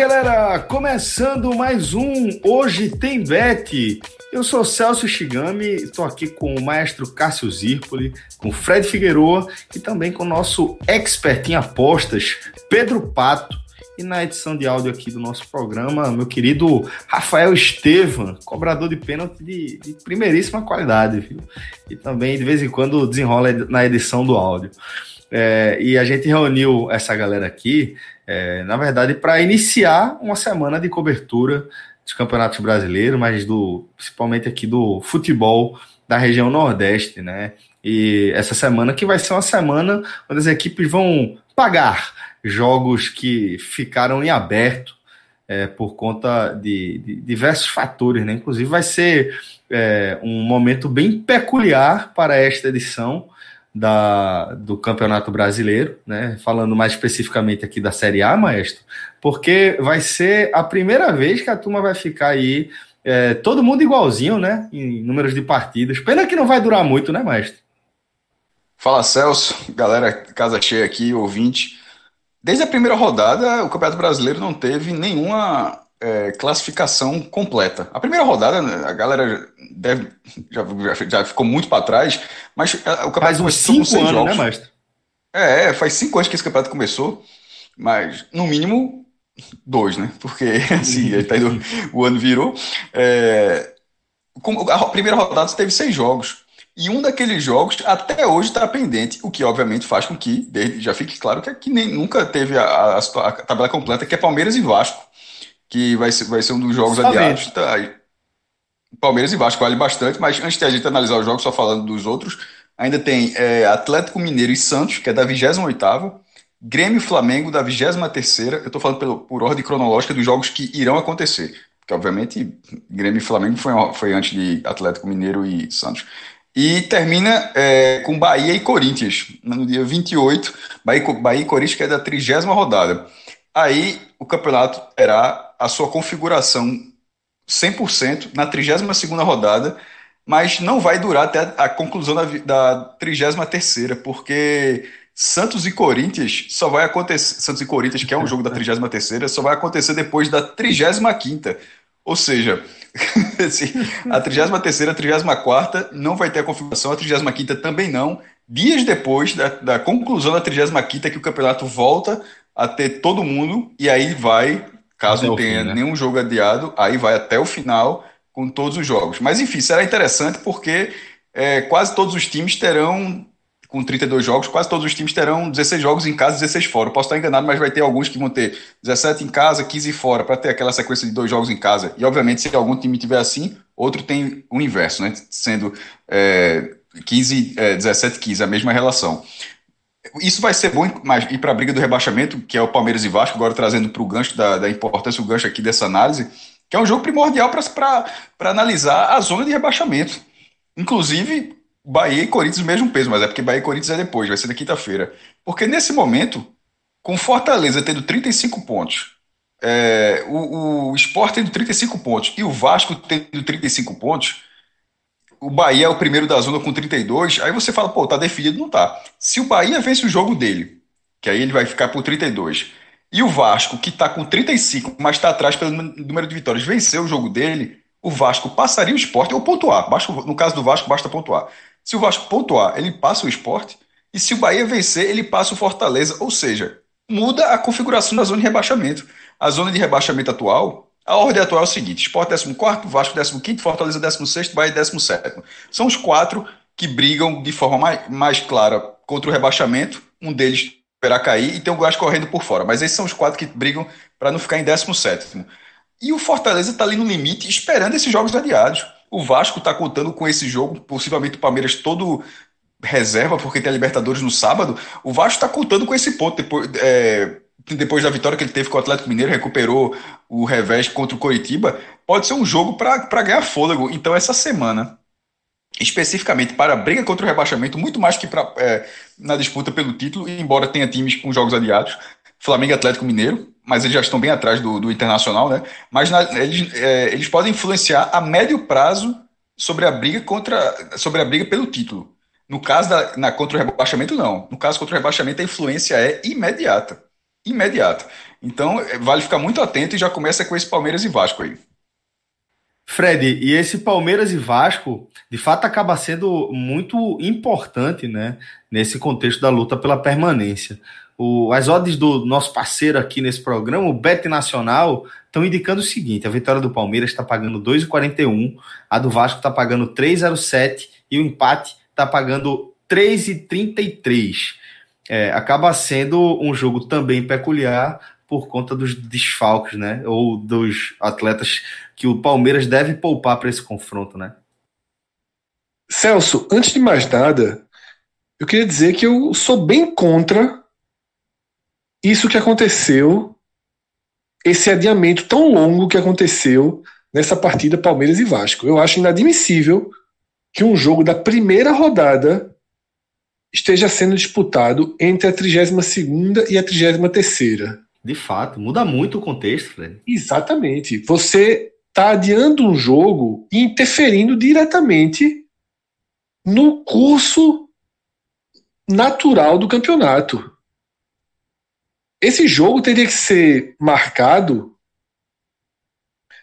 Galera! Começando mais um Hoje Tem Bet. Eu sou Celso Shigami, estou aqui com o maestro Cássio Zirpoli, com Fred Figueroa e também com o nosso expert em apostas, Pedro Pato. E na edição de áudio aqui do nosso programa, meu querido Rafael Estevam, cobrador de pênalti de, de primeiríssima qualidade, viu? E também, de vez em quando, desenrola na edição do áudio. É, e a gente reuniu essa galera aqui, é, na verdade, para iniciar uma semana de cobertura dos campeonatos brasileiros, mas do principalmente aqui do futebol da região Nordeste, né? E essa semana que vai ser uma semana onde as equipes vão pagar jogos que ficaram em aberto é, por conta de, de, diversos fatores, né? Inclusive vai ser é, um momento bem peculiar para esta edição da, do Campeonato Brasileiro, né? Falando mais especificamente aqui da Série A, maestro, porque vai ser a primeira vez que a turma vai ficar aí, é, todo mundo igualzinho, né? Em números de partidas. Pena que não vai durar muito, né, maestro? Fala Celso, galera, casa cheia aqui, ouvinte. Desde a primeira rodada, o Campeonato Brasileiro não teve nenhuma é, classificação completa. A primeira rodada, né, a galera deve, já, já ficou muito para trás, mas é, o campeonato faz uns cinco anos, né, jogos. né, mestre? É, faz cinco anos que esse campeonato começou, mas no mínimo dois, né? Porque assim, tá indo, o ano virou. É, a primeira rodada teve seis jogos. E um daqueles jogos até hoje está pendente, o que obviamente faz com que já fique claro que, que nem, nunca teve a, a, a, tabela completa, que é Palmeiras e Vasco que vai ser, vai ser um dos jogos adiados. Tá, Palmeiras e Vasco vale bastante, mas antes de a gente analisar os jogos, só falando dos outros, ainda tem é, Atlético Mineiro e Santos, que é da 28ª, Grêmio e Flamengo da 23ª, eu estou falando pelo, por ordem cronológica dos jogos que irão acontecer, porque obviamente Grêmio e Flamengo foi, foi antes de Atlético Mineiro e Santos. E termina é, com Bahia e Corinthians, no dia 28, Bahia, Bahia e Corinthians, que é da 30 rodada. Aí o campeonato terá a sua configuração 100% na 32ª rodada, mas não vai durar até a conclusão da, da 33ª, porque Santos e Corinthians só vai acontecer, Santos e Corinthians, que é um jogo da 33ª, só vai acontecer depois da 35ª. Ou seja, assim, a 33ª, a 34ª não vai ter a configuração, a 35ª também não. Dias depois da, da conclusão da 35ª que o campeonato volta a ter todo mundo, e aí vai, caso não tenha fim, né? nenhum jogo adiado, aí vai até o final com todos os jogos. Mas enfim, será interessante porque é, quase todos os times terão, com 32 jogos, quase todos os times terão 16 jogos em casa e 16 fora. Eu posso estar enganado, mas vai ter alguns que vão ter 17 em casa, 15 fora, para ter aquela sequência de dois jogos em casa. E obviamente, se algum time tiver assim, outro tem o inverso, né? Sendo é, 15, é, 17, 15, a mesma relação. Isso vai ser bom ir para a briga do rebaixamento, que é o Palmeiras e Vasco, agora trazendo para o gancho da, da, importância, o gancho aqui dessa análise, que é um jogo primordial para analisar a zona de rebaixamento. Inclusive, Bahia e Corinthians, mesmo peso, mas é porque Bahia e Corinthians é depois, vai ser na quinta-feira. Porque nesse momento, com Fortaleza tendo 35 pontos, é, o, o Sport tendo 35 pontos e o Vasco tendo 35 pontos, o Bahia é o primeiro da zona com 32, aí você fala, pô, tá definido, não tá. Se o Bahia vence o jogo dele, que aí ele vai ficar por 32, e o Vasco, que tá com 35, mas tá atrás pelo número de vitórias, vencer o jogo dele, o Vasco passaria o esporte ou pontuar. no caso do Vasco, basta pontuar. Se o Vasco pontuar, ele passa o esporte, e se o Bahia vencer, ele passa o Fortaleza, ou seja, muda a configuração da zona de rebaixamento. A zona de rebaixamento atual a ordem atual é o seguinte: Sport 14, Vasco 15, Fortaleza 16, Bahia 17. São os quatro que brigam de forma mais, mais clara contra o rebaixamento. Um deles esperar cair e tem o Goiás correndo por fora. Mas esses são os quatro que brigam para não ficar em 17. E o Fortaleza está ali no limite, esperando esses jogos adiados. O Vasco está contando com esse jogo, possivelmente o Palmeiras todo reserva, porque tem a Libertadores no sábado. O Vasco está contando com esse ponto. Depois, é, depois da vitória que ele teve com o Atlético Mineiro, recuperou o revés contra o Coritiba. Pode ser um jogo para ganhar fôlego. Então, essa semana, especificamente para a briga contra o rebaixamento, muito mais que pra, é, na disputa pelo título, embora tenha times com jogos adiados, Flamengo e Atlético Mineiro, mas eles já estão bem atrás do, do Internacional, né? Mas na, eles, é, eles podem influenciar a médio prazo sobre a briga contra sobre a briga pelo título. No caso da na, contra o rebaixamento, não. No caso contra o rebaixamento, a influência é imediata. Imediata. Então, é, vale ficar muito atento e já começa com esse Palmeiras e Vasco aí. Fred, e esse Palmeiras e Vasco, de fato, acaba sendo muito importante, né, nesse contexto da luta pela permanência. O, as odds do nosso parceiro aqui nesse programa, o Bet Nacional, estão indicando o seguinte: a vitória do Palmeiras está pagando 2,41, a do Vasco está pagando 3,07 e o empate está pagando 3,33. É, acaba sendo um jogo também peculiar por conta dos desfalques, né? Ou dos atletas que o Palmeiras deve poupar para esse confronto, né? Celso, antes de mais nada, eu queria dizer que eu sou bem contra isso que aconteceu, esse adiamento tão longo que aconteceu nessa partida Palmeiras e Vasco. Eu acho inadmissível que um jogo da primeira rodada esteja sendo disputado entre a 32 e a 33 De fato, muda muito o contexto, Fred. Exatamente. Você está adiando um jogo e interferindo diretamente no curso natural do campeonato. Esse jogo teria que ser marcado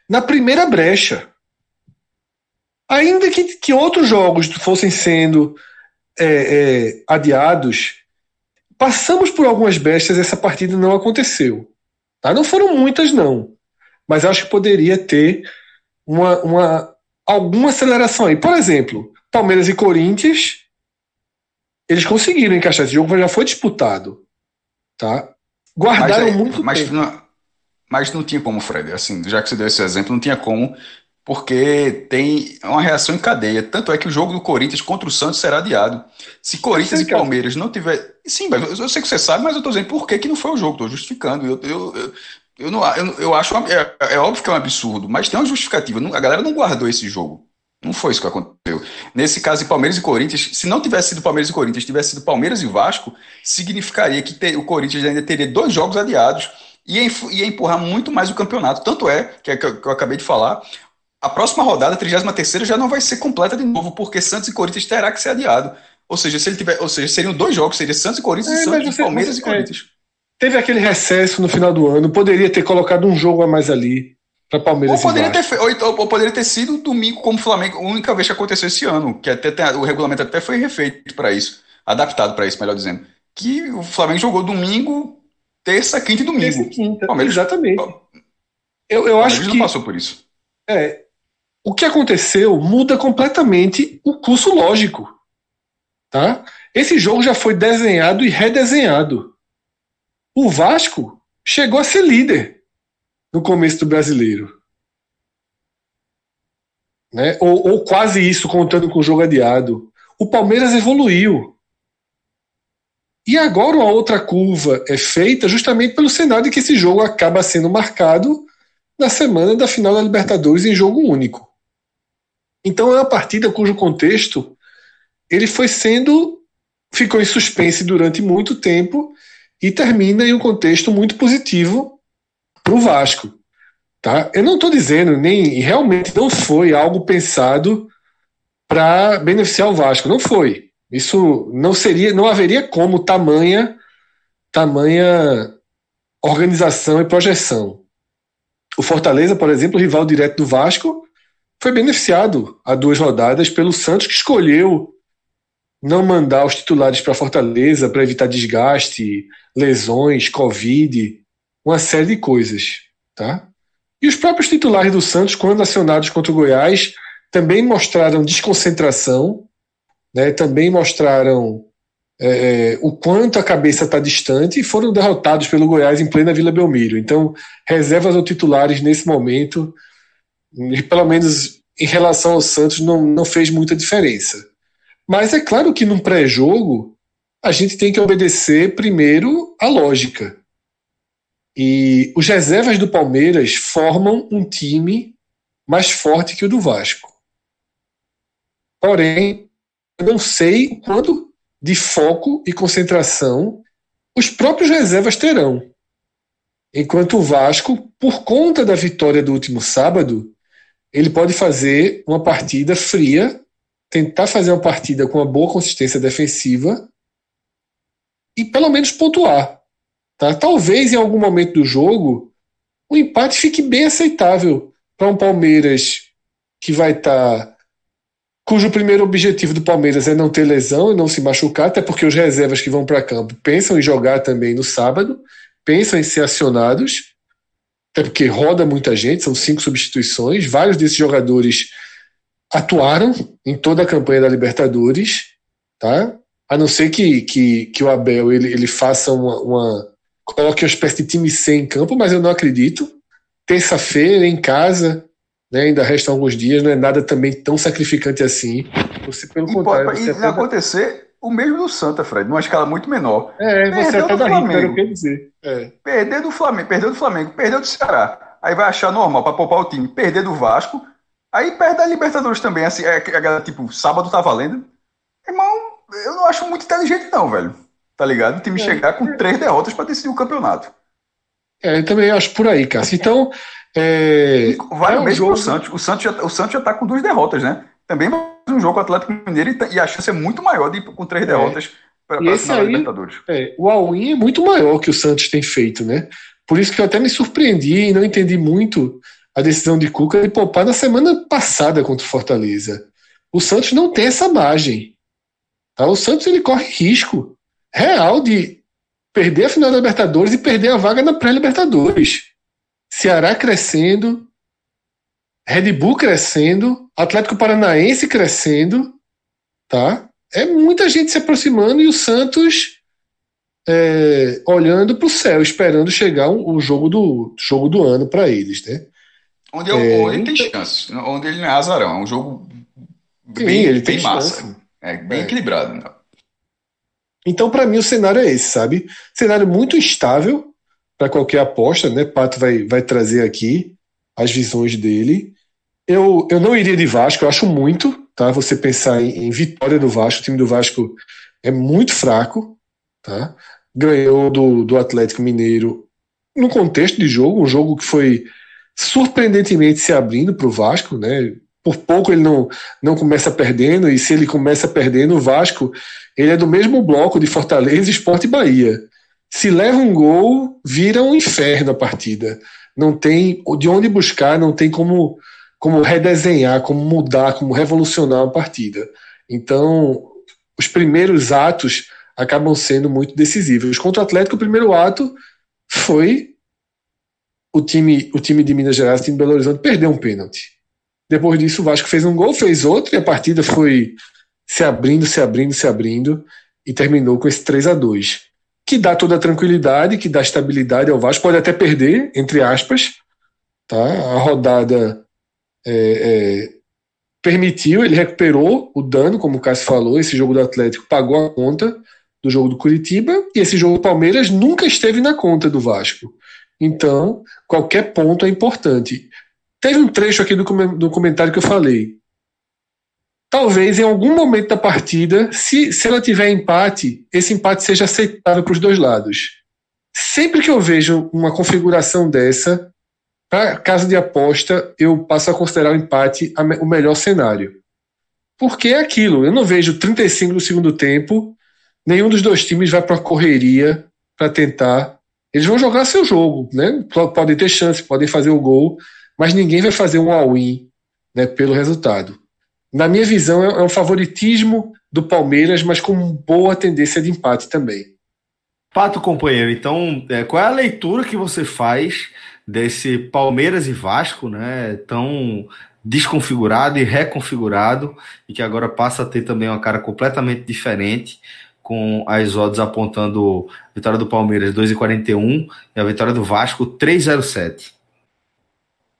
na primeira brecha. Ainda que, que outros jogos fossem sendo é, é, adiados, passamos por algumas brechas essa partida não aconteceu. Tá? Não foram muitas, não. Mas acho que poderia ter uma, uma, alguma aceleração aí. Por exemplo, Palmeiras e Corinthians, eles conseguiram encaixar esse jogo, já foi disputado. Tá? Guardaram mas, é, muito mas tempo. Não, mas não tinha como, Fred. Assim, já que você deu esse exemplo, não tinha como, porque tem uma reação em cadeia. Tanto é que o jogo do Corinthians contra o Santos será adiado. Se Corinthians e Palmeiras não tiver. Sim, mas eu sei que você sabe, mas eu estou dizendo por que, que não foi o jogo, estou justificando. Eu, eu, eu, eu, não, eu, eu acho. É, é, óbvio que é um absurdo, mas tem uma justificativa. A galera não guardou esse jogo. Não foi isso que aconteceu. Nesse caso de Palmeiras e Corinthians, se não tivesse sido Palmeiras e Corinthians, tivesse sido Palmeiras e Vasco, significaria que ter, o Corinthians ainda teria dois jogos adiados e ia, empurrar muito mais o campeonato. Tanto é, que, é que eu acabei de falar, a próxima rodada, a 33 já não vai ser completa de novo, porque Santos e Corinthians terá que ser adiado. Ou seja, se ele tiver, ou seja, seriam dois jogos, seria Santos e Corinthians é, e Santos você, Palmeiras você, e Corinthians. É, teve aquele recesso no final do ano, poderia ter colocado um jogo a mais ali para Palmeiras. Ou poderia, ter, ou, ou, poderia ter sido domingo como Flamengo, a única vez que aconteceu esse ano, que até o regulamento até foi refeito para isso, adaptado para isso, melhor dizendo. Que o Flamengo jogou domingo, terça, quinta e domingo. Terça e quinta, Palmeiras, exatamente. Eu, eu acho que não passou por isso. É, o que aconteceu muda completamente o curso lógico, tá? Esse jogo já foi desenhado e redesenhado. O Vasco chegou a ser líder no começo do brasileiro. Né? Ou, ou quase isso, contando com o jogo adiado. O Palmeiras evoluiu. E agora uma outra curva é feita justamente pelo cenário de que esse jogo acaba sendo marcado na semana da final da Libertadores em jogo único. Então é uma partida cujo contexto ele foi sendo ficou em suspense durante muito tempo e termina em um contexto muito positivo para o Vasco. Tá? Eu não estou dizendo, nem realmente não foi algo pensado para beneficiar o Vasco. Não foi. Isso não seria, não haveria como tamanha, tamanha organização e projeção. O Fortaleza, por exemplo, rival direto do Vasco, foi beneficiado há duas rodadas pelo Santos, que escolheu não mandar os titulares para Fortaleza para evitar desgaste, lesões, Covid uma série de coisas. Tá? E os próprios titulares do Santos, quando acionados contra o Goiás, também mostraram desconcentração, né, também mostraram é, o quanto a cabeça está distante e foram derrotados pelo Goiás em plena Vila Belmiro. Então, reservas ou titulares nesse momento, pelo menos em relação ao Santos, não, não fez muita diferença. Mas é claro que num pré-jogo, a gente tem que obedecer primeiro a lógica. E os reservas do Palmeiras formam um time mais forte que o do Vasco. Porém, eu não sei o quanto de foco e concentração os próprios reservas terão. Enquanto o Vasco, por conta da vitória do último sábado, ele pode fazer uma partida fria, tentar fazer uma partida com uma boa consistência defensiva e pelo menos pontuar. Tá? Talvez em algum momento do jogo o empate fique bem aceitável para um Palmeiras que vai estar. Tá, cujo primeiro objetivo do Palmeiras é não ter lesão e não se machucar, até porque os reservas que vão para campo pensam em jogar também no sábado, pensam em ser acionados, até porque roda muita gente, são cinco substituições, vários desses jogadores atuaram em toda a campanha da Libertadores, tá? A não ser que, que, que o Abel ele, ele faça uma, uma coloque uma espécie de time C em campo, mas eu não acredito. Terça-feira em casa, né, ainda restam alguns dias, não é nada também tão sacrificante assim. Você, pelo e contrário, pode, e acontecer o mesmo do Santa, Fred, numa escala muito menor. É, você perdeu até do Flamengo. Quer dizer. É. Perder do Flamengo, perdeu do Flamengo, perdeu do Ceará. Aí vai achar normal para poupar o time, perder do Vasco. Aí perde a Libertadores também, assim, é, é, tipo, sábado tá valendo. Irmão, eu não acho muito inteligente, não, velho. Tá ligado? O time é. chegar com três derrotas para decidir o campeonato. É, eu também acho por aí, Cássio. Então. É, vale é um mesmo jogo... pro Santos. O Santos, já, o Santos já tá com duas derrotas, né? Também um jogo com o Atlético Mineiro e, a chance é muito maior de ir com três é. derrotas para a final Libertadores. É, o All-in é muito maior que o Santos tem feito, né? Por isso que eu até me surpreendi e não entendi muito a decisão de Cuca de poupar na semana passada contra o Fortaleza. O Santos não tem essa margem. Tá? O Santos ele corre risco real de perder a final da Libertadores e perder a vaga na pré-Libertadores. Ceará crescendo, Red Bull crescendo, Atlético Paranaense crescendo, tá? É muita gente se aproximando e o Santos é, olhando para o céu, esperando chegar o um, um jogo do jogo do ano para eles, né? Onde, é, onde ele tem chance, onde ele não é azarão, é um jogo bem, sim, ele bem massa, chance. é bem é. equilibrado. Né? Então, para mim, o cenário é esse, sabe? Cenário muito instável para qualquer aposta, né? Pato vai, vai trazer aqui as visões dele. Eu, eu não iria de Vasco, eu acho muito, tá? Você pensar em, em vitória do Vasco, o time do Vasco é muito fraco, tá? Ganhou do, do Atlético Mineiro no contexto de jogo, um jogo que foi surpreendentemente se abrindo para o Vasco, né? Por pouco ele não, não começa perdendo, e se ele começa perdendo, o Vasco ele é do mesmo bloco de Fortaleza, Esporte e Bahia. Se leva um gol, vira um inferno a partida. Não tem de onde buscar, não tem como, como redesenhar, como mudar, como revolucionar a partida. Então, os primeiros atos acabam sendo muito decisivos. Contra o Atlético, o primeiro ato foi o time, o time de Minas Gerais, o time de Belo Horizonte, perdeu um pênalti. Depois disso, o Vasco fez um gol, fez outro, e a partida foi se abrindo, se abrindo, se abrindo, e terminou com esse 3 a 2 que dá toda a tranquilidade, que dá estabilidade ao Vasco, pode até perder, entre aspas, tá? A rodada é, é, permitiu, ele recuperou o dano, como o Cássio falou, esse jogo do Atlético pagou a conta do jogo do Curitiba, e esse jogo do Palmeiras nunca esteve na conta do Vasco. Então, qualquer ponto é importante. Teve um trecho aqui do, do comentário que eu falei talvez em algum momento da partida, se, se ela tiver empate, esse empate seja aceitável para os dois lados. Sempre que eu vejo uma configuração dessa, para caso de aposta, eu passo a considerar o empate o melhor cenário. Porque é aquilo, eu não vejo 35 do segundo tempo, nenhum dos dois times vai para a correria para tentar. Eles vão jogar seu jogo, né? Podem ter chance, podem fazer o gol, mas ninguém vai fazer um all-in né, pelo resultado na minha visão, é, é um favoritismo do Palmeiras, mas com boa tendência de empate também. Pato, companheiro, então, é, qual é a leitura que você faz desse Palmeiras e Vasco, né, tão desconfigurado e reconfigurado, e que agora passa a ter também uma cara completamente diferente, com as odds apontando a vitória do Palmeiras 2,41 e a vitória do Vasco 3,07.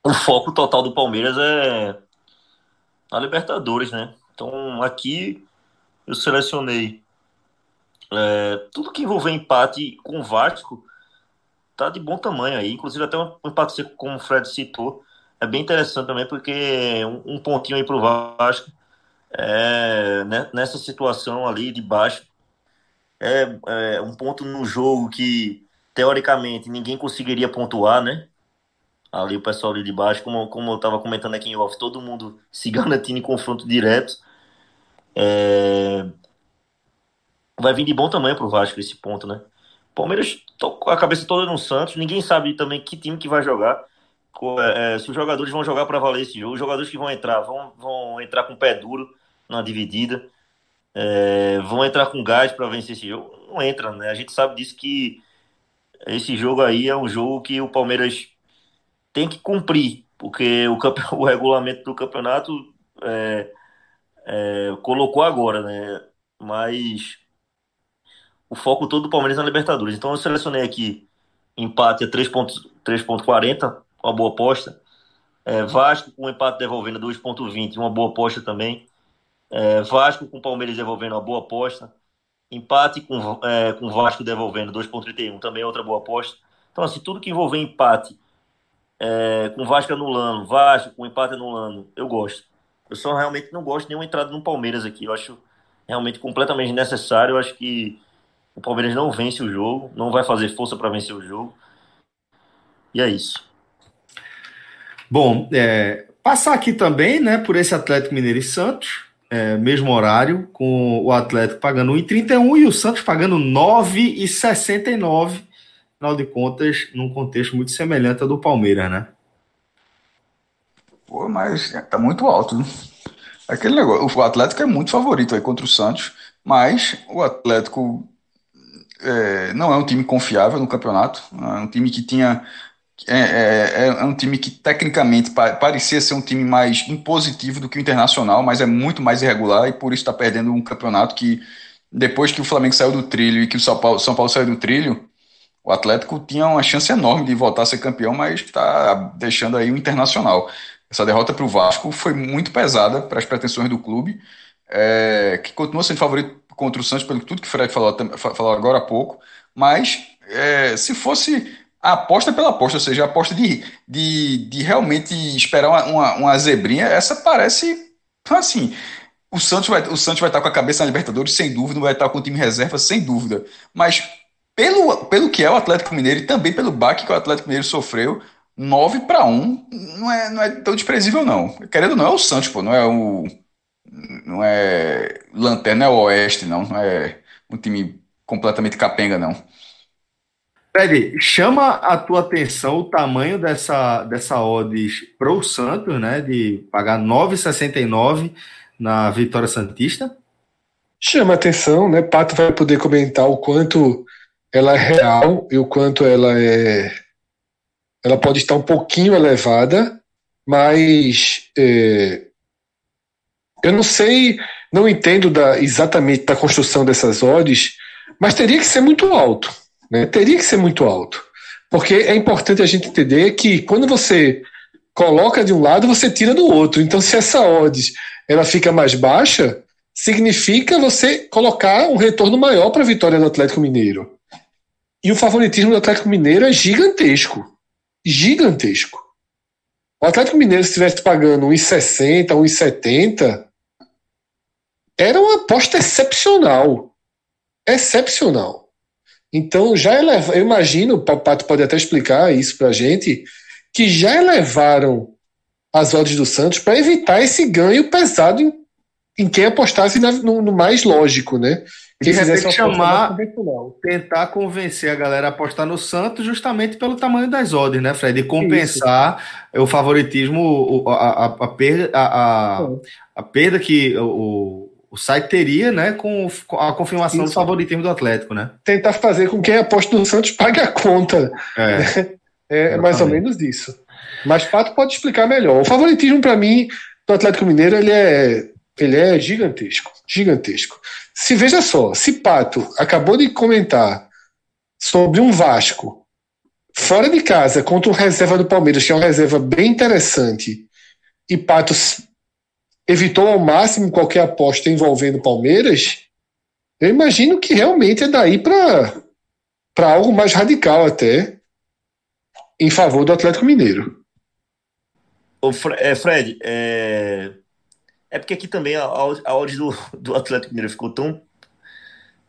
O foco total do Palmeiras é a Libertadores, né? Então aqui eu selecionei é, tudo que envolver empate com o Vasco tá de bom tamanho aí. Inclusive até um empate seco, como o Fred citou, é bem interessante também, porque um, um pontinho aí pro Vasco é, né, nessa situação ali de baixo é, é, um ponto no jogo que teoricamente ninguém conseguiria pontuar, né? Ali o pessoal ali de baixo, como, como eu estava comentando aqui em off, todo mundo se garantindo em confronto direto. É, vai vir de bom tamanho pro Vasco esse ponto, né? Palmeiras com a cabeça toda no Santos, ninguém sabe também que time que vai jogar. É, é, se os jogadores vão jogar para valer esse jogo, os jogadores que vão entrar vão, vão entrar com o pé duro na dividida, é, vão entrar com gás para vencer esse jogo. Não entra, né? A gente sabe disso que esse jogo aí é um jogo que o Palmeiras tem que cumprir, porque o, o regulamento do campeonato é, é, colocou agora, né? Mas o foco todo do Palmeiras na Libertadores. Então eu selecionei aqui empate a 3.40, uma boa aposta. É, Vasco com empate devolvendo 2.20, uma boa aposta também. É, Vasco com Palmeiras devolvendo uma boa aposta. Empate com, é, com Vasco devolvendo 2.31, também outra boa aposta. Então, assim, tudo que envolver empate é, com Vasco anulando, Vasco com empate anulando, eu gosto. Eu só realmente não gosto de nenhuma entrada no Palmeiras aqui. Eu acho realmente completamente necessário. Eu acho que o Palmeiras não vence o jogo, não vai fazer força para vencer o jogo. E é isso. Bom, é, passar aqui também, né, por esse Atlético Mineiro e Santos, é, mesmo horário, com o Atlético pagando 1,31 e o Santos pagando 9,69. Afinal de contas, num contexto muito semelhante ao do Palmeiras, né? Pô, mas tá muito alto. Né? Aquele negócio, o Atlético é muito favorito aí contra o Santos, mas o Atlético é, não é um time confiável no campeonato. É um time que tinha. É, é, é um time que tecnicamente parecia ser um time mais impositivo do que o Internacional, mas é muito mais irregular e por isso está perdendo um campeonato que, depois que o Flamengo saiu do trilho e que o São Paulo, São Paulo saiu do trilho, o Atlético tinha uma chance enorme de voltar a ser campeão, mas está deixando aí o Internacional. Essa derrota para o Vasco foi muito pesada para as pretensões do clube, é, que continua sendo favorito contra o Santos, pelo tudo que o Fred falou, falou agora há pouco, mas é, se fosse a aposta pela aposta, ou seja, a aposta de, de, de realmente esperar uma, uma, uma zebrinha, essa parece assim. O Santos, vai, o Santos vai estar com a cabeça na Libertadores, sem dúvida, vai estar com o time reserva, sem dúvida. Mas pelo, pelo que é o Atlético Mineiro e também pelo baque que o Atlético Mineiro sofreu, 9 para 1 não é, não é tão desprezível, não. Querendo não, é o Santos, pô, não é o não é lanterna é o oeste, não. Não é um time completamente capenga, não. Fred, chama a tua atenção o tamanho dessa, dessa odds pro Santos, né? De pagar 9,69 na vitória Santista? Chama atenção, né? Pato vai poder comentar o quanto ela é real e o quanto ela é. Ela pode estar um pouquinho elevada, mas é, eu não sei, não entendo da, exatamente da construção dessas odds, mas teria que ser muito alto. Né? Teria que ser muito alto. Porque é importante a gente entender que quando você coloca de um lado, você tira do outro. Então, se essa odds ela fica mais baixa, significa você colocar um retorno maior para a vitória do Atlético Mineiro. E o favoritismo do Atlético Mineiro é gigantesco. Gigantesco. O Atlético Mineiro, se estivesse pagando 1,60, 1,70, era uma aposta excepcional. Excepcional. Então, já eleva, eu imagino, o Pato pode até explicar isso para a gente, que já elevaram as odds do Santos para evitar esse ganho pesado em, em quem apostasse no, no, mais lógico, né? Que fizesse chamar, tentar convencer a galera a apostar no Santos justamente pelo tamanho das odds, né, Fred? E compensar isso. o favoritismo, a, a, a, perda, a, a, a perda que o, o site teria, né, com a confirmação Isso. do favoritismo do Atlético, né? Tentar fazer com que quem aposta no Santos pague a conta. É, é, é mais ou menos isso. Mas Pato pode explicar melhor. O favoritismo, para mim, do Atlético Mineiro, ele é Ele é gigantesco, gigantesco. Se veja só, se Pato acabou de comentar sobre um Vasco fora de casa contra o reserva do Palmeiras, que é uma reserva bem interessante, e Pato evitou ao máximo qualquer aposta envolvendo Palmeiras, eu imagino que realmente é daí para algo mais radical até em favor do Atlético Mineiro. O é, Fred, é... é porque aqui também a, a do, do Atlético Mineiro ficou tão,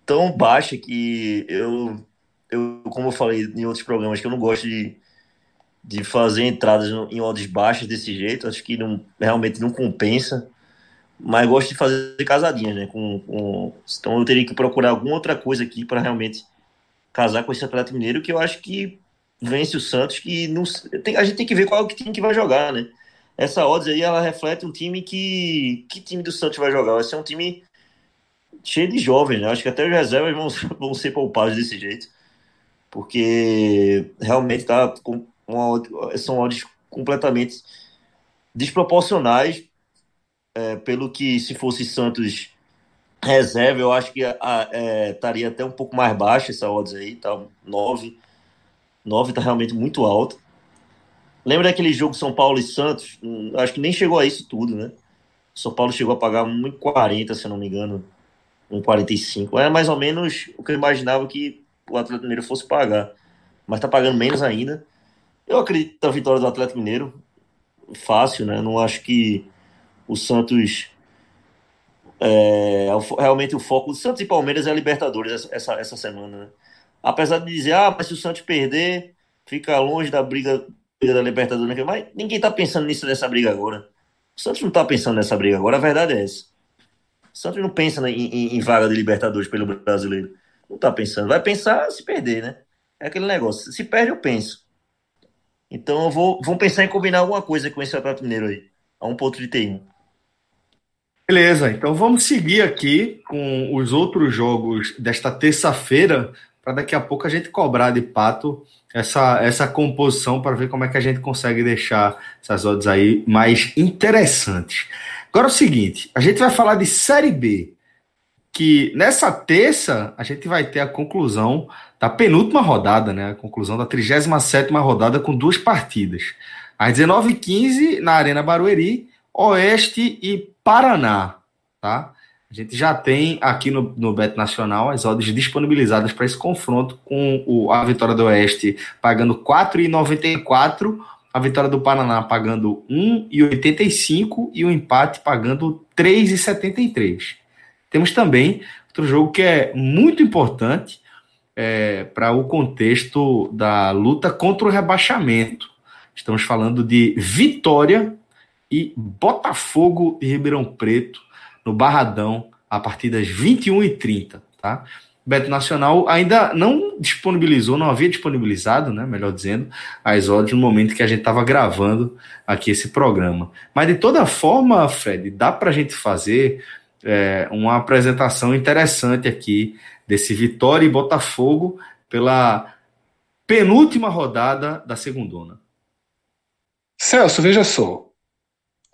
tão baixa que eu, eu, como eu falei em outros programas, que eu não gosto de, de fazer entradas em odds baixas desse jeito, acho que não, realmente não compensa mas gosto de fazer casadinhas, né? Com, com, Então eu teria que procurar alguma outra coisa aqui para realmente casar com esse Atlético Mineiro, que eu acho que vence o Santos, que não, tem, a gente tem que ver qual é o time que vai jogar, né? Essa odds aí, ela reflete um time que... Que time do Santos vai jogar? Vai ser um time cheio de jovens, né? Acho que até os reservas vão, vão ser poupados desse jeito, porque realmente tá com uma, são odds completamente desproporcionais é, pelo que se fosse Santos reserva, eu acho que a, é, estaria até um pouco mais baixa essa odds aí, tá 9. 9 tá realmente muito alto. Lembra daquele jogo São Paulo e Santos? Hum, acho que nem chegou a isso tudo, né? São Paulo chegou a pagar 1,40, se não me engano. 1,45. Era mais ou menos o que eu imaginava que o Atlético Mineiro fosse pagar. Mas tá pagando menos ainda. Eu acredito na vitória do Atlético Mineiro. Fácil, né? Não acho que o Santos. É, é realmente o foco do Santos e Palmeiras é a Libertadores essa, essa semana. Né? Apesar de dizer, ah, mas se o Santos perder, fica longe da briga, briga da Libertadores. Né? Mas ninguém tá pensando nisso nessa briga agora. O Santos não tá pensando nessa briga agora, a verdade é essa. O Santos não pensa em, em, em vaga de Libertadores pelo brasileiro. Não tá pensando. Vai pensar se perder, né? É aquele negócio. Se perde, eu penso. Então eu vou, vou pensar em combinar alguma coisa com esse Atlético Mineiro aí. A um ponto de T1. Beleza, então vamos seguir aqui com os outros jogos desta terça-feira, para daqui a pouco a gente cobrar de pato essa, essa composição para ver como é que a gente consegue deixar essas odds aí mais interessantes. Agora é o seguinte, a gente vai falar de Série B, que nessa terça a gente vai ter a conclusão da penúltima rodada, né? A conclusão da 37 rodada com duas partidas. Às 19h15, na Arena Barueri, Oeste e Paraná, tá? A gente já tem aqui no, no Bet Nacional as odds disponibilizadas para esse confronto com o, a vitória do Oeste pagando 4,94, a vitória do Paraná pagando 1,85 e o empate pagando 3,73. Temos também outro jogo que é muito importante é, para o contexto da luta contra o rebaixamento. Estamos falando de Vitória e Botafogo de Ribeirão Preto, no Barradão, a partir das 21h30, tá? Beto Nacional ainda não disponibilizou, não havia disponibilizado, né, melhor dizendo, as odds no momento que a gente estava gravando aqui esse programa. Mas de toda forma, Fred, dá para a gente fazer é, uma apresentação interessante aqui desse Vitória e Botafogo pela penúltima rodada da segundona. Celso, veja só.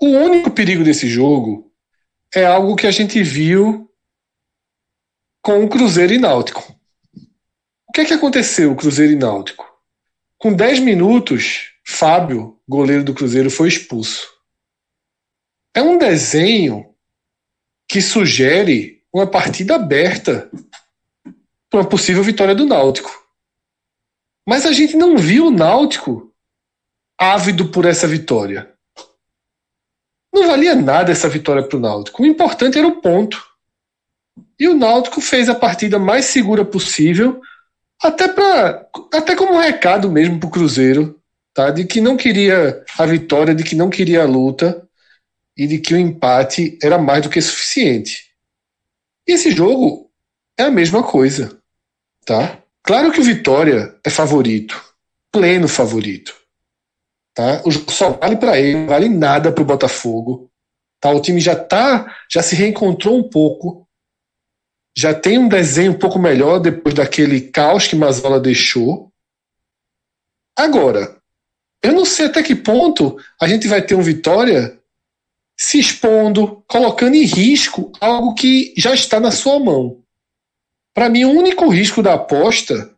O único perigo desse jogo é algo que a gente viu com o Cruzeiro e Náutico. O que é que aconteceu, o Cruzeiro e Náutico? Com 10 minutos, Fábio, goleiro do Cruzeiro, foi expulso. É um desenho que sugere uma partida aberta para uma possível vitória do Náutico. Mas a gente não viu o Náutico ávido por essa vitória. Não valia nada essa vitória para o Náutico. O importante era o ponto. E o Náutico fez a partida mais segura possível, até para até como um recado mesmo para o Cruzeiro, tá? De que não queria a vitória, de que não queria a luta e de que o empate era mais do que suficiente. E esse jogo é a mesma coisa, tá? Claro que o Vitória é favorito, pleno favorito. Tá? O jogo só vale para ele, não vale nada para o Botafogo. Tá? O time já tá, já se reencontrou um pouco, já tem um desenho um pouco melhor depois daquele caos que Mazola deixou. Agora, eu não sei até que ponto a gente vai ter um Vitória se expondo, colocando em risco algo que já está na sua mão. Para mim, o único risco da aposta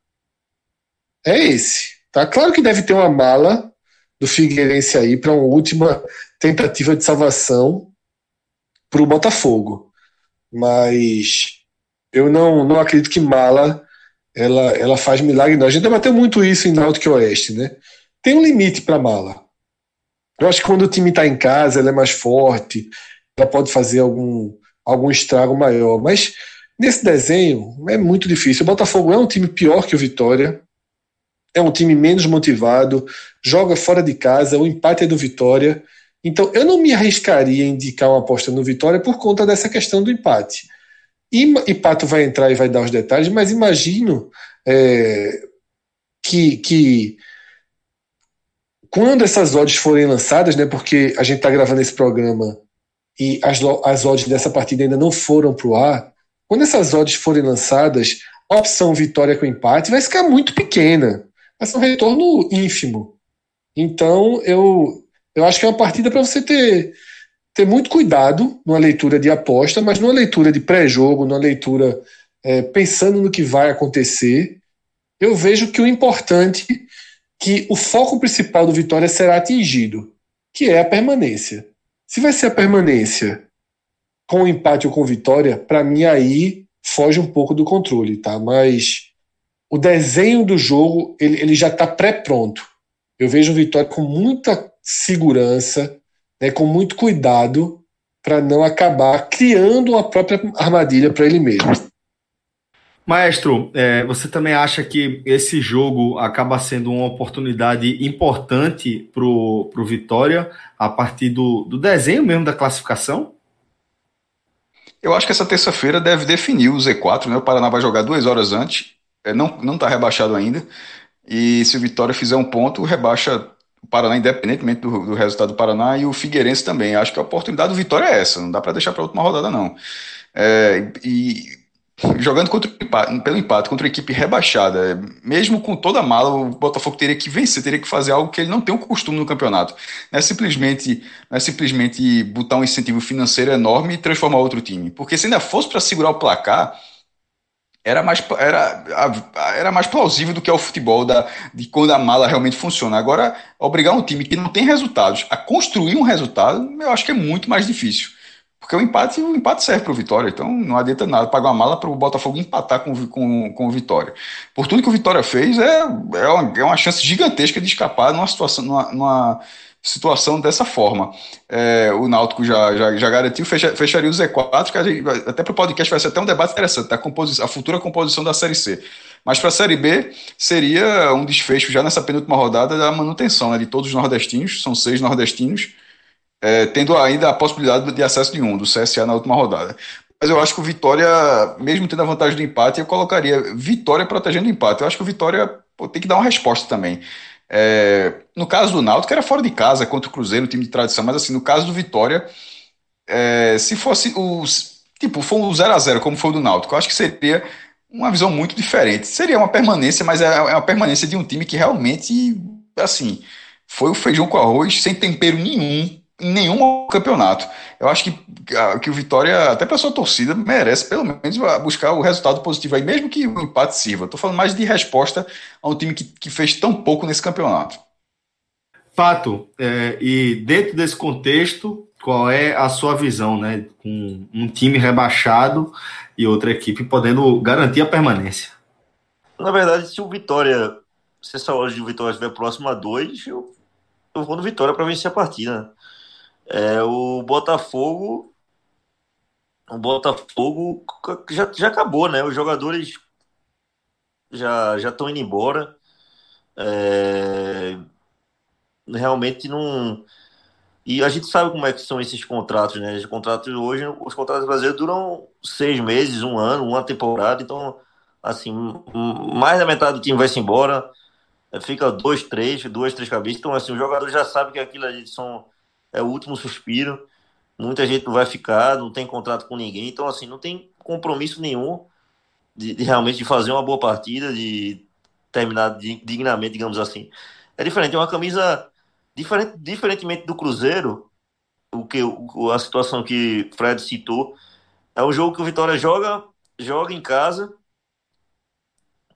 é esse. Tá claro que deve ter uma mala do Figueirense aí para uma última tentativa de salvação para o Botafogo, mas eu não, não acredito que mala ela, ela faz milagre não. A gente debateu muito isso em Náutico Oeste, né? Tem um limite para mala. Eu acho que quando o time está em casa, ela é mais forte, ela pode fazer algum, algum estrago maior. Mas nesse desenho é muito difícil. O Botafogo é um time pior que o Vitória, é um time menos motivado, joga fora de casa, o empate é do Vitória. Então eu não me arriscaria a indicar uma aposta no Vitória por conta dessa questão do empate. E, e Pato vai entrar e vai dar os detalhes, mas imagino é, que, que quando essas odds forem lançadas, né, porque a gente está gravando esse programa e as, as odds dessa partida ainda não foram para o ar, quando essas odds forem lançadas, a opção vitória com empate vai ficar muito pequena. Vai ser um retorno ínfimo. Então, eu, eu acho que é uma partida para você ter, ter muito cuidado numa leitura de aposta, mas numa leitura de pré-jogo, numa leitura é, pensando no que vai acontecer. Eu vejo que o importante que o foco principal do Vitória será atingido, que é a permanência. Se vai ser a permanência com empate ou com vitória, para mim aí foge um pouco do controle, tá? Mas o desenho do jogo ele, ele já está pré-pronto. Eu vejo o Vitória com muita segurança, né, com muito cuidado para não acabar criando uma própria armadilha para ele mesmo. Maestro, é, você também acha que esse jogo acaba sendo uma oportunidade importante para o Vitória a partir do, do desenho mesmo da classificação? Eu acho que essa terça-feira deve definir o Z4, né? O Paraná vai jogar duas horas antes, é, não não está rebaixado ainda. E se o Vitória fizer um ponto, rebaixa o Paraná, independentemente do, do resultado do Paraná, e o Figueirense também. Acho que a oportunidade do Vitória é essa, não dá para deixar para a última rodada, não. É, e jogando contra, pelo empate contra uma equipe rebaixada, mesmo com toda a mala, o Botafogo teria que vencer, teria que fazer algo que ele não tem o costume no campeonato. Não é simplesmente, não é simplesmente botar um incentivo financeiro enorme e transformar outro time. Porque se ainda fosse para segurar o placar, era mais, era, era mais plausível do que é o futebol da, de quando a mala realmente funciona. Agora, obrigar um time que não tem resultados a construir um resultado, eu acho que é muito mais difícil. Porque o empate, o empate serve para o Vitória, então não adianta nada pagar uma mala para o Botafogo empatar com, com, com o Vitória. Por tudo que o Vitória fez, é, é, uma, é uma chance gigantesca de escapar numa situação, numa, numa situação dessa forma. É, o Náutico já, já, já garantiu, fecha, fecharia o Z4, que gente, até para o podcast vai ser até um debate interessante, a, composição, a futura composição da Série C. Mas para a Série B seria um desfecho já nessa penúltima rodada da manutenção né, de todos os nordestinos, são seis nordestinos, é, tendo ainda a possibilidade de acesso de um, do CSA na última rodada. Mas eu acho que o Vitória, mesmo tendo a vantagem do empate, eu colocaria Vitória protegendo o empate. Eu acho que o Vitória pô, tem que dar uma resposta também. É, no caso do Náutico, era fora de casa contra o Cruzeiro, time de tradição, mas assim, no caso do Vitória, é, se fosse os. Tipo, for um 0x0, como foi o do Náutico, eu acho que seria uma visão muito diferente. Seria uma permanência, mas é, é uma permanência de um time que realmente, assim, foi o feijão com arroz, sem tempero nenhum, em nenhum campeonato. Eu acho que, que o Vitória, até para sua torcida, merece pelo menos buscar o resultado positivo aí, mesmo que o empate sirva. Estou falando mais de resposta a um time que, que fez tão pouco nesse campeonato. Pato, é, e dentro desse contexto, qual é a sua visão, né? Com um time rebaixado e outra equipe podendo garantir a permanência. Na verdade, se o Vitória, se essa hora de Vitória estiver próximo a dois, eu, eu vou no Vitória para vencer a partida. É, o Botafogo. O Botafogo já, já acabou, né? Os jogadores já estão indo embora. É, realmente não. E a gente sabe como é que são esses contratos, né? Os contratos hoje, os contratos brasileiros duram seis meses, um ano, uma temporada. Então, assim, mais da metade do time vai se embora. Fica dois, três, duas, três cabeças. Então, assim, o jogador já sabe que aquilo ali são é o último suspiro. Muita gente não vai ficar, não tem contrato com ninguém, então assim, não tem compromisso nenhum de, de realmente de fazer uma boa partida, de terminar dignamente, digamos assim. É diferente, é uma camisa diferente, diferentemente do Cruzeiro, o que a situação que o Fred citou. É um jogo que o Vitória joga, joga em casa,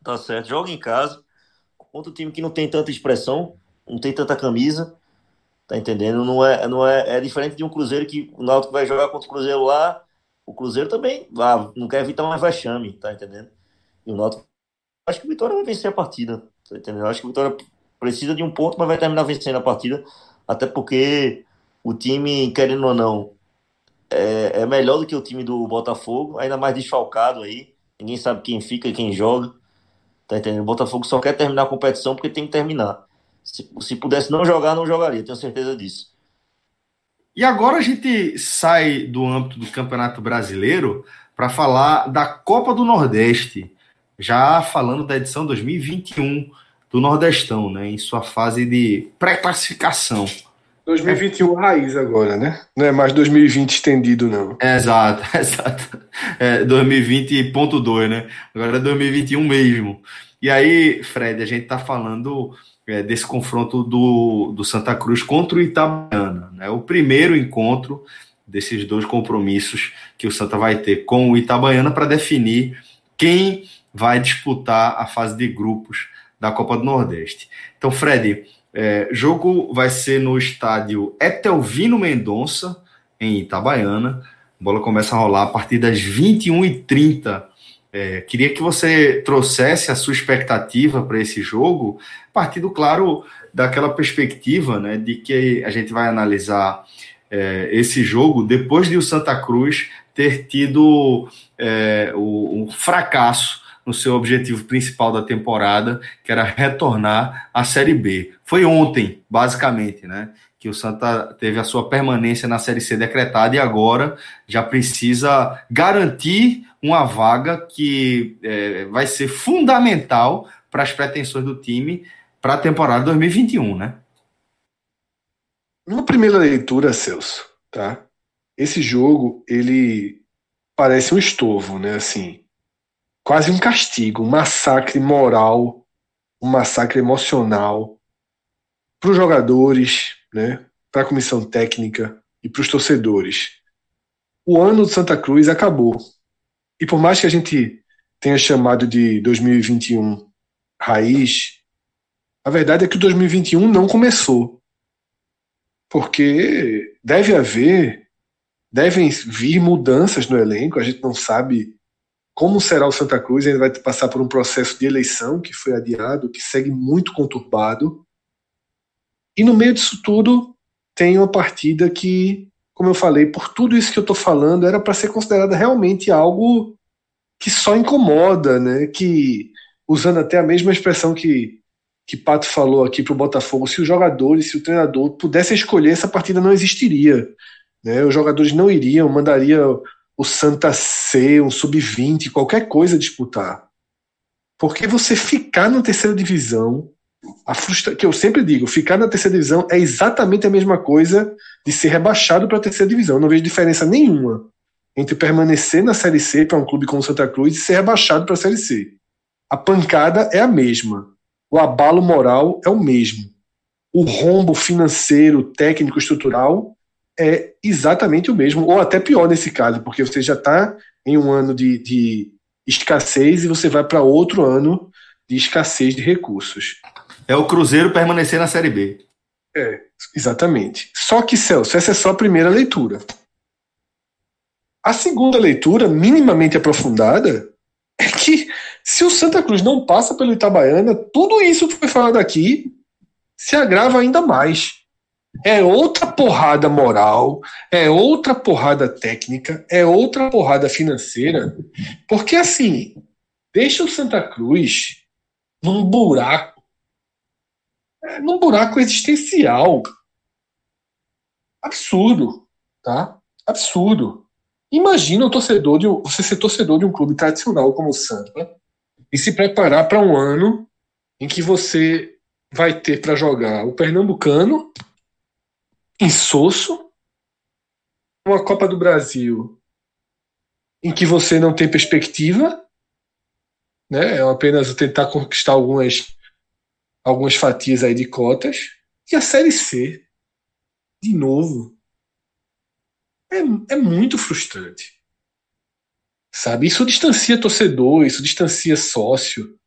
tá certo? Joga em casa contra um time que não tem tanta expressão, não tem tanta camisa, tá entendendo? Não é, não é, é diferente de um Cruzeiro que o Náutico vai jogar contra o Cruzeiro lá, o Cruzeiro também ah, não quer evitar mais vexame, tá entendendo? E o Náutico, acho que o Vitória vai vencer a partida, tá entendendo? Acho que o Vitória precisa de um ponto, mas vai terminar vencendo a partida, até porque o time, querendo ou não, é, é melhor do que o time do Botafogo, ainda mais desfalcado aí, ninguém sabe quem fica e quem joga, tá entendendo? O Botafogo só quer terminar a competição porque tem que terminar. Se, se pudesse não jogar, não jogaria, tenho certeza disso. E agora a gente sai do âmbito do Campeonato Brasileiro para falar da Copa do Nordeste, já falando da edição 2021 do Nordestão, né, em sua fase de pré-classificação. 2021 raiz agora, né? Não é mais 2020 estendido, não. exato, exato. É 2020.2, né? Agora é 2021 mesmo. E aí, Fred, a gente tá falando é, desse confronto do, do Santa Cruz contra o Itabaiana, né? O primeiro encontro desses dois compromissos que o Santa vai ter com o Itabaiana para definir quem vai disputar a fase de grupos da Copa do Nordeste. Então, Fred, é, jogo vai ser no estádio Etelvino Mendonça, em Itabaiana. A bola começa a rolar a partir das 21h30. É, queria que você trouxesse a sua expectativa para esse jogo, partindo, claro, daquela perspectiva né, de que a gente vai analisar é, esse jogo depois de o Santa Cruz ter tido é, o, o fracasso no seu objetivo principal da temporada, que era retornar à Série B. Foi ontem, basicamente, né? Que o Santa teve a sua permanência na Série C decretada e agora já precisa garantir uma vaga que é, vai ser fundamental para as pretensões do time para a temporada 2021, né? Numa primeira leitura, Celso, tá? Esse jogo, ele parece um estorvo, né? Assim, quase um castigo, um massacre moral, um massacre emocional para os jogadores, né, para a comissão técnica e para os torcedores. O ano de Santa Cruz acabou. E por mais que a gente tenha chamado de 2021 raiz, a verdade é que o 2021 não começou. Porque deve haver, devem vir mudanças no elenco, a gente não sabe como será o Santa Cruz, ele vai passar por um processo de eleição que foi adiado, que segue muito conturbado. E no meio disso tudo, tem uma partida que, como eu falei, por tudo isso que eu estou falando, era para ser considerada realmente algo que só incomoda, né? Que, usando até a mesma expressão que, que Pato falou aqui para o Botafogo, se os jogadores, se o treinador pudesse escolher, essa partida não existiria. Né? Os jogadores não iriam, mandaria o Santa C, um sub-20, qualquer coisa disputar. Porque você ficar na terceira divisão, a frustra... que eu sempre digo, ficar na terceira divisão é exatamente a mesma coisa de ser rebaixado para a terceira divisão. Eu não vejo diferença nenhuma entre permanecer na Série C para um clube como Santa Cruz e ser rebaixado para a Série C. A pancada é a mesma. O abalo moral é o mesmo. O rombo financeiro, técnico, estrutural é exatamente o mesmo, ou até pior nesse caso, porque você já está em um ano de, de escassez e você vai para outro ano de escassez de recursos. É o Cruzeiro permanecer na Série B. É, exatamente. Só que, Celso, essa é só a primeira leitura. A segunda leitura, minimamente aprofundada, é que se o Santa Cruz não passa pelo Itabaiana, tudo isso que foi falado aqui se agrava ainda mais. É outra porrada moral, é outra porrada técnica, é outra porrada financeira. Porque assim, deixa o Santa Cruz num buraco, num buraco existencial. Absurdo, tá? Absurdo. Imagina o torcedor de um, você ser torcedor de um clube tradicional como o Santa e se preparar para um ano em que você vai ter para jogar o Pernambucano insosso, uma Copa do Brasil em que você não tem perspectiva, né? É apenas tentar conquistar algumas algumas fatias aí de cotas e a série C de novo. é, é muito frustrante. Sabe? Isso distancia torcedor, isso distancia sócio,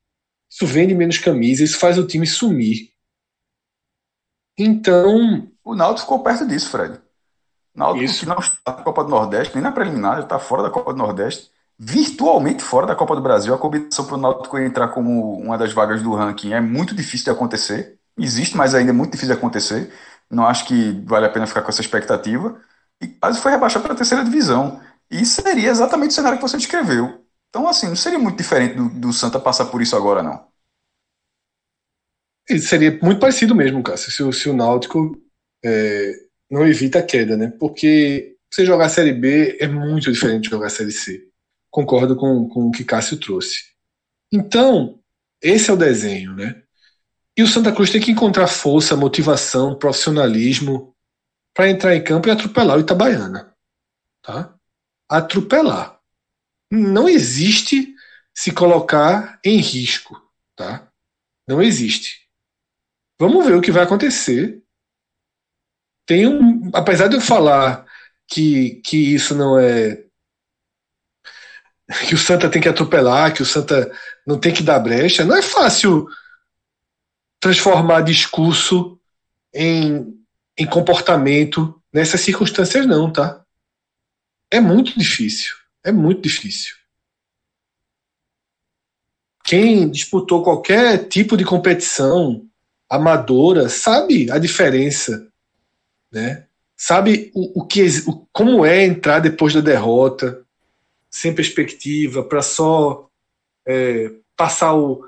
isso vende menos camisa, isso faz o time sumir. Então. O Náutico ficou perto disso, Fred. Náutico isso. que não está na Copa do Nordeste, nem na preliminar, está fora da Copa do Nordeste, virtualmente fora da Copa do Brasil. A combinação para o Náutico entrar como uma das vagas do ranking é muito difícil de acontecer. Existe, mas ainda é muito difícil de acontecer. Não acho que vale a pena ficar com essa expectativa. E quase foi rebaixado para a terceira divisão. E seria exatamente o cenário que você descreveu. Então, assim, não seria muito diferente do, do Santa passar por isso agora, não. E seria muito parecido mesmo, Cássio, se, o, se o Náutico é, não evita a queda, né? Porque você jogar Série B é muito diferente de jogar Série C. Concordo com, com o que Cássio trouxe. Então, esse é o desenho, né? E o Santa Cruz tem que encontrar força, motivação, profissionalismo para entrar em campo e atropelar o Itabaiana. Tá? Atropelar não existe se colocar em risco, tá? Não existe. Vamos ver o que vai acontecer. Tem um, apesar de eu falar que, que isso não é que o Santa tem que atropelar, que o Santa não tem que dar brecha, não é fácil transformar discurso em, em comportamento nessas circunstâncias não, tá? É muito difícil. É muito difícil. Quem disputou qualquer tipo de competição amadora sabe a diferença, né? Sabe o, o que, o, como é entrar depois da derrota, sem perspectiva, para só é, passar o,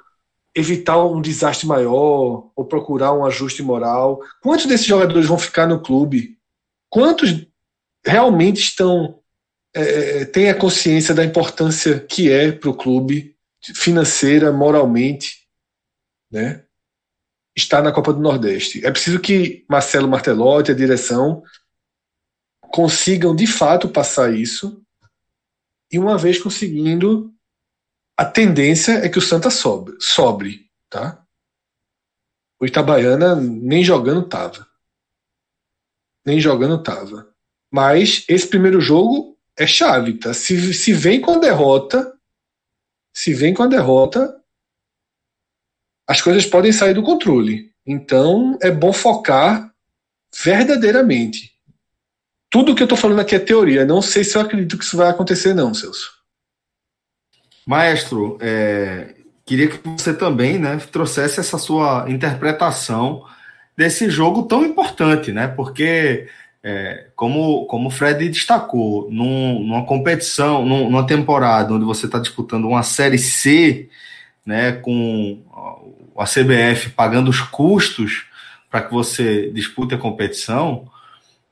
evitar um desastre maior ou procurar um ajuste moral. Quantos desses jogadores vão ficar no clube? Quantos realmente estão é, é, tenha consciência da importância que é para o clube, financeira, moralmente, né? estar na Copa do Nordeste. É preciso que Marcelo Martelotti, a direção, consigam de fato passar isso. E uma vez conseguindo, a tendência é que o Santa sobre, sobre tá? O Itabaiana nem jogando tava. Nem jogando tava. Mas esse primeiro jogo é chave, tá? Se, se vem com a derrota, se vem com a derrota, as coisas podem sair do controle. Então é bom focar verdadeiramente. Tudo que eu estou falando aqui é teoria. Não sei se eu acredito que isso vai acontecer, não, Celso. Maestro, é, queria que você também né, trouxesse essa sua interpretação desse jogo tão importante, né? Porque é, como, como o Fred destacou, num, numa competição, num, numa temporada onde você está disputando uma Série C, né, com a CBF pagando os custos para que você dispute a competição,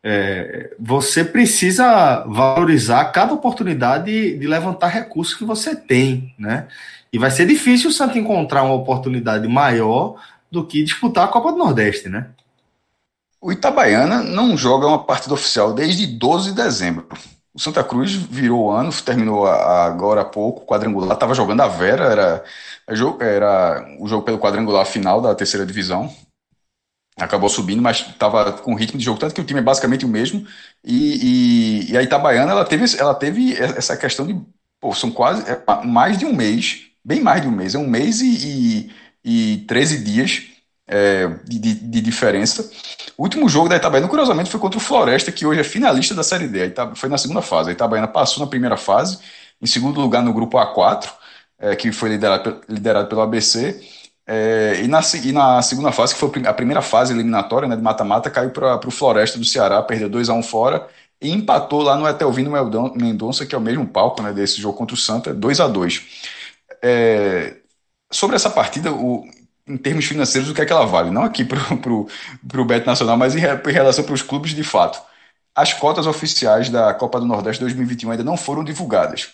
é, você precisa valorizar cada oportunidade de, de, levantar recursos que você tem, né? E vai ser difícil o Santos encontrar uma oportunidade maior do que disputar a Copa do Nordeste, né? O Itabaiana não joga uma partida oficial desde 12 de dezembro. O Santa Cruz virou o ano, terminou agora há pouco, quadrangular, estava jogando a Vera, era, era o jogo pelo quadrangular final da terceira divisão. Acabou subindo, mas estava com ritmo de jogo, tanto que o time é basicamente o mesmo. E, e, e a Itabaiana ela teve, ela teve essa questão de. Pô, são quase é, mais de um mês, bem mais de um mês, é um mês e, e, e 13 dias é, de, de, diferença. O último jogo da Itabaiana, curiosamente, foi contra o Floresta, que hoje é finalista da Série D. Foi na segunda fase. A Itabaiana passou na primeira fase, em segundo lugar no grupo A4, é, que foi liderado, liderado pelo ABC. É, e, na, e na segunda fase, que foi a primeira fase eliminatória né, de mata-mata, caiu para o Floresta do Ceará, perdeu 2 a 1 fora e empatou lá no Etelvino Mendonça, que é o mesmo palco né, desse jogo contra o Santa, 2 a 2 é, Sobre essa partida, o, em termos financeiros, o que é que ela vale. Não aqui para o Bet Nacional, mas em, em relação para os clubes de fato. As cotas oficiais da Copa do Nordeste 2021 ainda não foram divulgadas.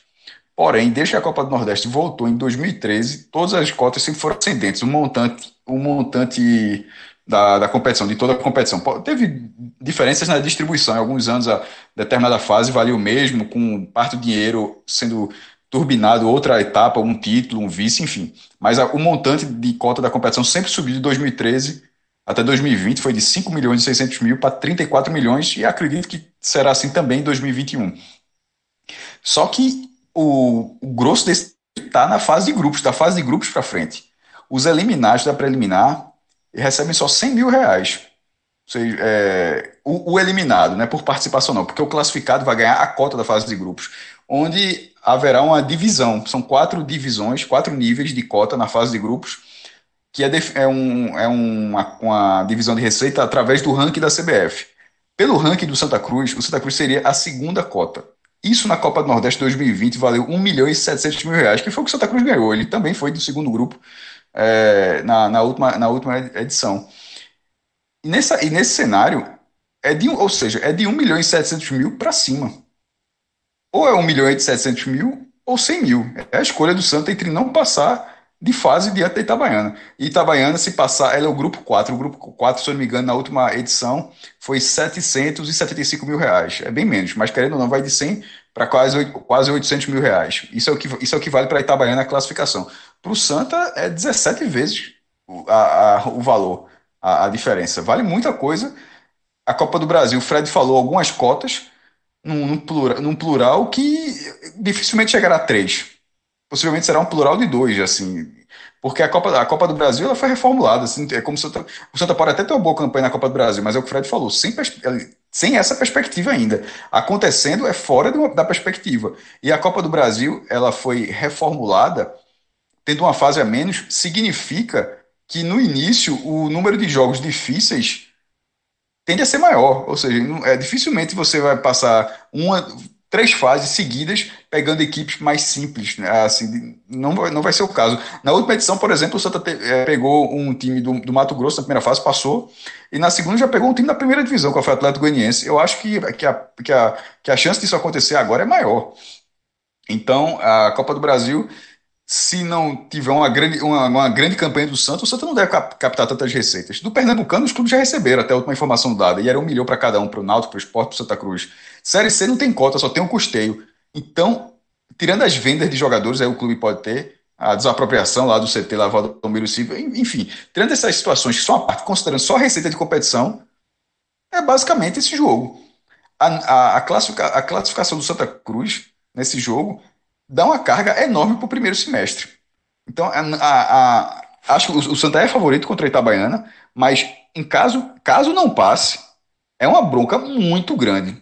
Porém, desde que a Copa do Nordeste voltou em 2013, todas as cotas sempre foram ascendentes. O montante, o montante da, da competição, de toda a competição. Teve diferenças na distribuição. Em alguns anos, a determinada fase valia o mesmo, com parte do dinheiro sendo turbinado outra etapa, um título, um vice, enfim. Mas a, o montante de cota da competição sempre subiu de 2013 até 2020, foi de 5 milhões e 600 mil para 34 milhões, e acredito que será assim também em 2021. Só que o, o grosso desse está na fase de grupos, da fase de grupos para frente. Os eliminados da preliminar recebem só 100 mil reais. Ou seja, é, o, o, eliminado, né, por participação não, porque o classificado vai ganhar a cota da fase de grupos, onde haverá uma divisão. São quatro divisões, quatro níveis de cota na fase de grupos, que é, é, um, é uma, uma divisão de receita através do ranking da CBF. Pelo ranking do Santa Cruz, o Santa Cruz seria a segunda cota. Isso na Copa do Nordeste 2020 valeu 1 milhão e 700 mil reais, que foi o que o Santa Cruz ganhou. Ele também foi do segundo grupo é, na, na, última, na última edição. E, nessa, e nesse cenário, é de, ou seja, é de 1 milhão e 700 mil para cima. Ou é 1 milhão e 700 mil ou 100 mil. É a escolha do Santa entre não passar de fase diante da Itabaiana. E Itabaiana, se passar, ela é o grupo 4. O grupo 4, se eu não me engano, na última edição foi 775 mil reais. É bem menos, mas querendo ou não, vai de 100 para quase, quase 800 mil reais. Isso é o que, isso é o que vale para Itabaiana a classificação. Para o Santa, é 17 vezes a, a, o valor, a, a, diferença. Vale muita coisa. A Copa do Brasil, o Fred falou algumas cotas, num, num, plural, num plural que dificilmente chegará a três possivelmente será um plural de dois, assim. Porque a Copa, a Copa do Brasil ela foi reformulada. Assim, é como se o Santa pode até ter uma boa campanha na Copa do Brasil, mas é o que o Fred falou, sem, sem essa perspectiva ainda. Acontecendo é fora da perspectiva. E a Copa do Brasil ela foi reformulada, tendo uma fase a menos, significa que no início o número de jogos difíceis tende a ser maior. Ou seja, é, dificilmente você vai passar uma três fases seguidas, pegando equipes mais simples. Né? Assim, não, não vai ser o caso. Na última edição, por exemplo, o Santa é, pegou um time do, do, Mato Grosso na primeira fase, passou, e na segunda já pegou um time da primeira divisão, que foi o Atlético Goianiense. Eu acho que, que, a, que, a, que a chance disso acontecer agora é maior. Então, a Copa do Brasil se não tiver uma grande, uma, uma, grande campanha do Santos, o Santos não deve captar tantas receitas. Do Pernambucano, os clubes já receberam, até a última informação dada, e era um milhão para cada um, para o Náutico, para o Esporte, para o Santa Cruz. Série C não tem cota, só tem um custeio. Então, tirando as vendas de jogadores, aí o clube pode ter, a desapropriação lá do CT, lá Valdomiro Silva, enfim, tirando essas situações que são a parte, considerando só a receita de competição, é basicamente esse jogo. A, a, a, classifica, a classificação do Santa Cruz nesse jogo dá uma carga enorme para o primeiro semestre. Então, a, a, a, acho que o, o Santa é favorito contra a Itabaiana, mas em caso, caso não passe, é uma bronca muito grande.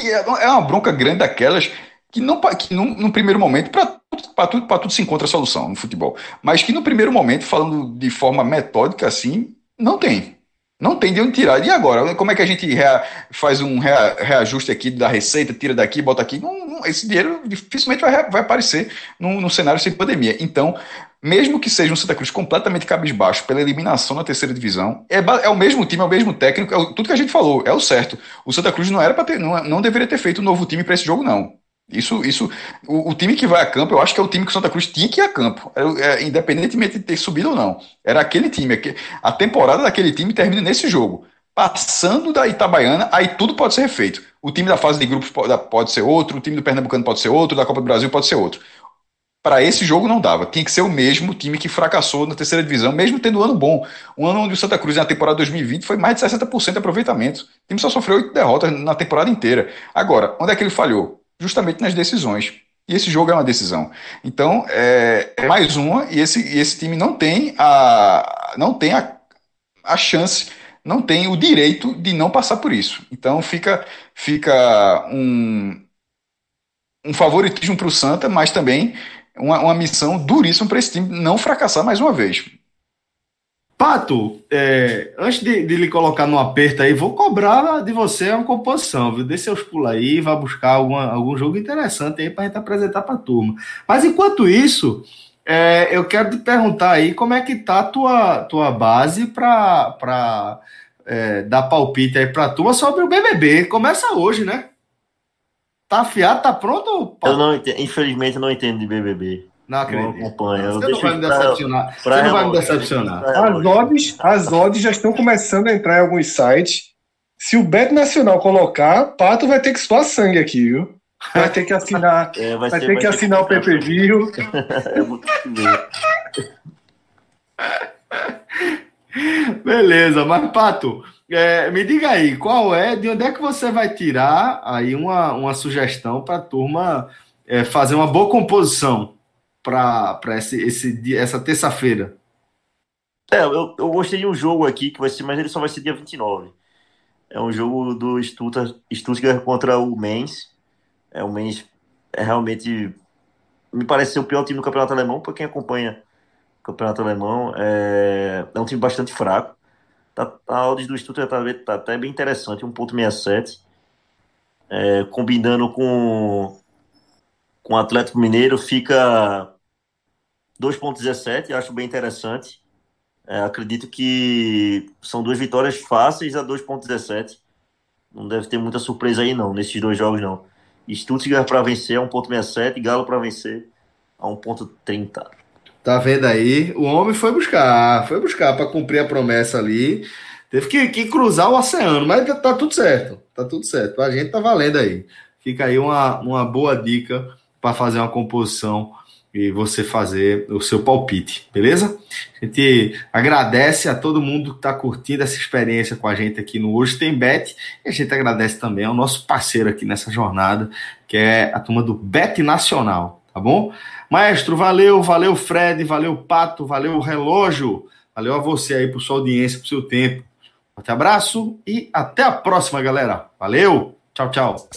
E é, é uma bronca grande daquelas que, não, que num, num primeiro momento, para tudo, tudo se encontra solução no futebol, mas que no primeiro momento, falando de forma metódica assim, não tem. Não tem de onde tirar. E agora? Como é que a gente rea, faz um rea, reajuste aqui da receita, tira daqui, bota aqui? Não, não, esse dinheiro dificilmente vai, vai aparecer num, num, cenário sem pandemia. Então, mesmo que seja um Santa Cruz completamente cabisbaixo pela eliminação na terceira divisão, é, é o mesmo time, é o mesmo técnico, é o, tudo que a gente falou, é o certo. O Santa Cruz não era para não, não deveria ter feito um novo time para esse jogo, não. Isso, isso o, o, time que vai a campo, eu acho que é o time que o Santa Cruz tinha que ir a campo, é, é, independentemente de ter subido ou não. Era aquele time. A temporada daquele time termina nesse jogo. Passando da Itabaiana, aí tudo pode ser refeito. O time da fase de grupos pode, pode ser outro, o time do Pernambucano pode ser outro, da Copa do Brasil pode ser outro. Para esse jogo não dava. Tinha que ser o mesmo time que fracassou na terceira divisão, mesmo tendo um ano bom. Um ano onde o Santa Cruz na temporada 2020 foi mais de 60% de aproveitamento. O time só sofreu oito derrotas na temporada inteira. Agora, onde é que ele falhou? Justamente nas decisões. E esse jogo é uma decisão. Então, é, é mais uma, e esse, e esse time não tem a, não tem a, a chance, não tem o direito de não passar por isso. Então, fica, fica um, um favoritismo para o Santa, mas também uma, uma missão duríssima para esse time não fracassar mais uma vez. Pato, é, antes de, de, lhe colocar no aperto aí, vou cobrar de você uma composição, viu? Dê seus pulos aí, vá buscar alguma, algum jogo interessante aí para a gente apresentar para a turma. Mas enquanto isso, é, eu quero te perguntar aí como é que tá a tua, tua base para é, dar palpite aí para a turma sobre o BBB. Começa hoje, né? Tá afiado, tá pronto? Pato? Eu não, infelizmente, eu não entendo de BBB. Não acredito. Não acompanho. Você não vai me decepcionar. Pra, você não vai me decepcionar. As odds, as odds já estão começando a entrar em alguns sites. Se o Bet Nacional colocar, Pato vai ter que suar sangue aqui, viu? Vai ter que assinar, é, vai, vai ter, ter que vai assinar ter o PPV. é muito Beleza, mas Pato, é, me diga aí, qual é, de onde é que você vai tirar aí uma, uma sugestão para a turma é, fazer uma boa composição para esse, esse, essa terça-feira? É, eu, eu gostei de um jogo aqui que vai ser, mas ele só vai ser dia 29. É um jogo do Stuttgart, contra o Mainz. É o Mainz é realmente me parece ser o pior time do campeonato alemão, para quem acompanha o campeonato alemão. É, é um time bastante fraco. Tá, a odds do Stuttgart tá, tá até bem interessante, 1.67. É, combinando com com o Atlético Mineiro fica 2.17, acho bem interessante. É, acredito que são duas vitórias fáceis a 2.17. Não deve ter muita surpresa aí não, nesses dois jogos não. Stuttgart para vencer a 1.67, Galo para vencer a 1.30. Tá vendo aí? O homem foi buscar, foi buscar para cumprir a promessa ali. Teve que, que, cruzar o oceano, mas tá tudo certo. Tá tudo certo. A gente tá valendo aí. Fica aí uma, uma boa dica para fazer uma composição e você fazer o seu palpite, beleza? A gente agradece a todo mundo que está curtindo essa experiência com a gente aqui no Hoje Tem Bet, e a gente agradece também ao nosso parceiro aqui nessa jornada, que é a turma do Bet Nacional, tá bom? Maestro, valeu, valeu Fred, valeu Pato, valeu Relógio, valeu a você aí por sua audiência, por seu tempo. Um abraço e até a próxima, galera. Valeu, tchau, tchau.